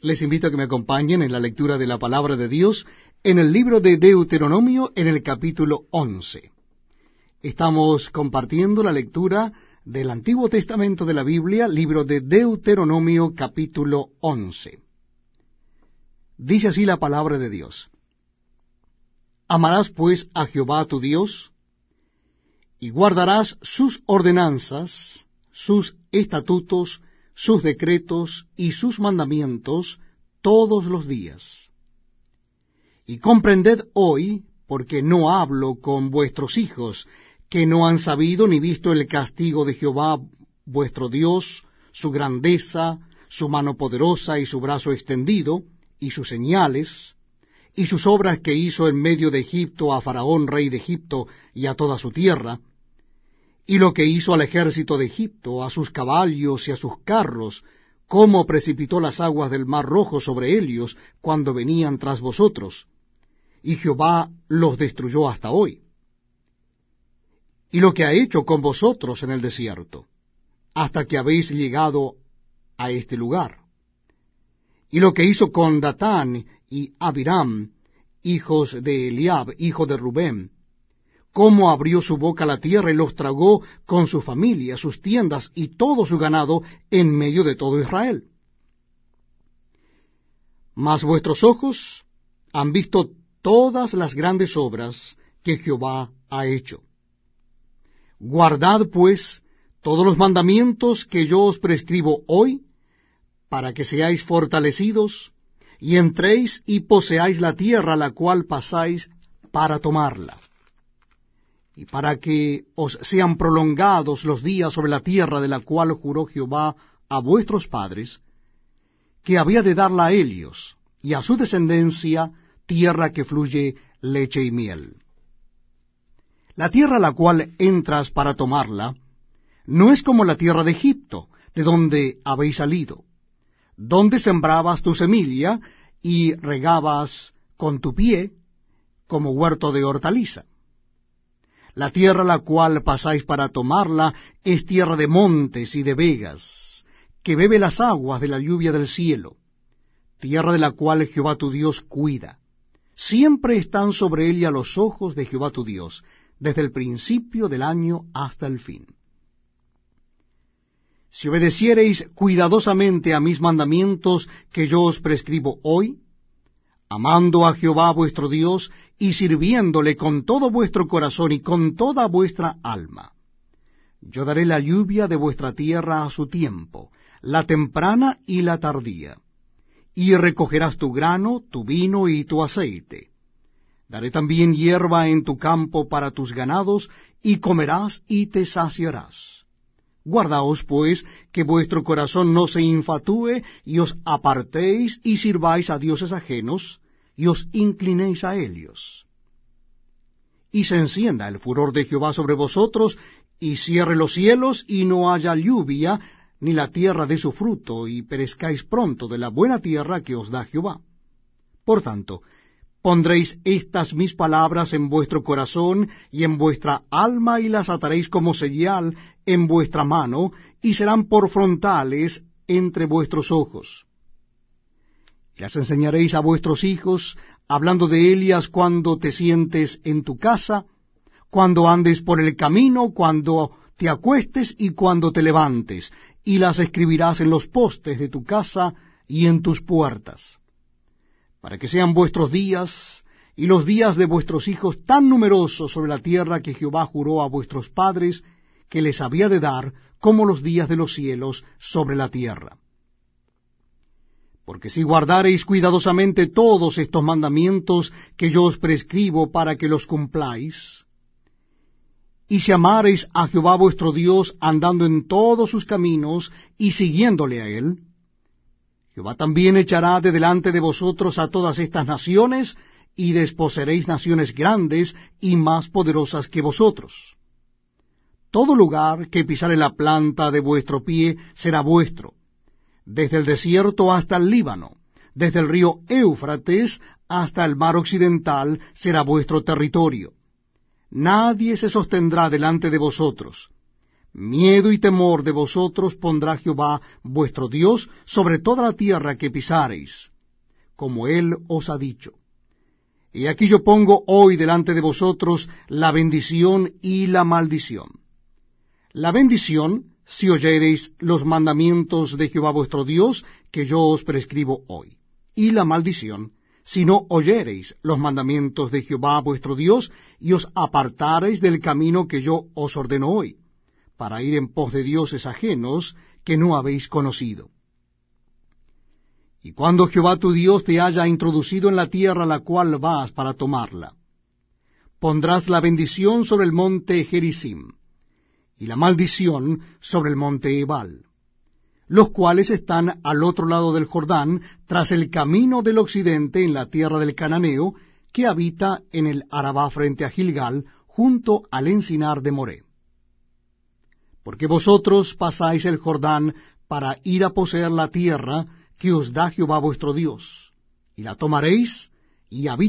Les invito a que me acompañen en la lectura de la palabra de Dios en el libro de Deuteronomio en el capítulo 11. Estamos compartiendo la lectura del Antiguo Testamento de la Biblia, libro de Deuteronomio capítulo 11. Dice así la palabra de Dios. Amarás pues a Jehová tu Dios, y guardarás sus ordenanzas, sus estatutos, sus decretos y sus mandamientos todos los días. Y comprended hoy, porque no hablo con vuestros hijos, que no han sabido ni visto el castigo de Jehová vuestro Dios, su grandeza, su mano poderosa y su brazo extendido, y sus señales, y sus obras que hizo en medio de Egipto a Faraón, rey de Egipto, y a toda su tierra, y lo que hizo al ejército de Egipto, a sus caballos y a sus carros, cómo precipitó las aguas del mar rojo sobre ellos cuando venían tras vosotros, y Jehová los destruyó hasta hoy. Y lo que ha hecho con vosotros en el desierto, hasta que habéis llegado a este lugar. Y lo que hizo con Datán y Abiram, hijos de Eliab, hijo de Rubén, cómo abrió su boca la tierra y los tragó con su familia, sus tiendas y todo su ganado en medio de todo Israel. Mas vuestros ojos han visto todas las grandes obras que Jehová ha hecho. Guardad, pues, todos los mandamientos que yo os prescribo hoy, para que seáis fortalecidos, y entréis y poseáis la tierra la cual pasáis para tomarla y para que os sean prolongados los días sobre la tierra de la cual juró Jehová a vuestros padres, que había de darla a ellos y a su descendencia tierra que fluye leche y miel. La tierra a la cual entras para tomarla no es como la tierra de Egipto, de donde habéis salido, donde sembrabas tu semilla y regabas con tu pie como huerto de hortaliza la tierra la cual pasáis para tomarla es tierra de montes y de vegas, que bebe las aguas de la lluvia del cielo, tierra de la cual Jehová tu Dios cuida. Siempre están sobre ella los ojos de Jehová tu Dios, desde el principio del año hasta el fin. Si obedeciereis cuidadosamente a mis mandamientos que yo os prescribo hoy, amando a Jehová vuestro Dios y sirviéndole con todo vuestro corazón y con toda vuestra alma. Yo daré la lluvia de vuestra tierra a su tiempo, la temprana y la tardía, y recogerás tu grano, tu vino y tu aceite. Daré también hierba en tu campo para tus ganados, y comerás y te saciarás Guardaos, pues, que vuestro corazón no se infatúe, y os apartéis y sirváis a dioses ajenos, y os inclinéis a ellos. Y se encienda el furor de Jehová sobre vosotros, y cierre los cielos, y no haya lluvia, ni la tierra de su fruto, y perezcáis pronto de la buena tierra que os da Jehová. Por tanto, Pondréis estas mis palabras en vuestro corazón y en vuestra alma y las ataréis como señal en vuestra mano y serán por frontales entre vuestros ojos. Las enseñaréis a vuestros hijos, hablando de ellas cuando te sientes en tu casa, cuando andes por el camino, cuando te acuestes y cuando te levantes, y las escribirás en los postes de tu casa y en tus puertas para que sean vuestros días y los días de vuestros hijos tan numerosos sobre la tierra que Jehová juró a vuestros padres que les había de dar, como los días de los cielos sobre la tierra. Porque si guardareis cuidadosamente todos estos mandamientos que yo os prescribo para que los cumpláis, y si amareis a Jehová vuestro Dios andando en todos sus caminos y siguiéndole a él, Jehová también echará de delante de vosotros a todas estas naciones, y desposeréis naciones grandes y más poderosas que vosotros. Todo lugar que pisare la planta de vuestro pie será vuestro, desde el desierto hasta el Líbano, desde el río Éufrates hasta el mar occidental será vuestro territorio. Nadie se sostendrá delante de vosotros, Miedo y temor de vosotros pondrá Jehová vuestro Dios sobre toda la tierra que pisareis, como él os ha dicho. Y aquí yo pongo hoy delante de vosotros la bendición y la maldición. La bendición, si oyereis los mandamientos de Jehová vuestro Dios, que yo os prescribo hoy. Y la maldición, si no oyereis los mandamientos de Jehová vuestro Dios, y os apartareis del camino que yo os ordeno hoy para ir en pos de dioses ajenos que no habéis conocido. Y cuando Jehová tu Dios te haya introducido en la tierra la cual vas para tomarla, pondrás la bendición sobre el monte Gerizim, y la maldición sobre el monte Ebal, los cuales están al otro lado del Jordán, tras el camino del occidente en la tierra del Cananeo, que habita en el Arabá frente a Gilgal, junto al encinar de Moré porque vosotros pasáis el Jordán para ir a poseer la tierra que os da Jehová vuestro Dios, y la tomaréis y habitaréis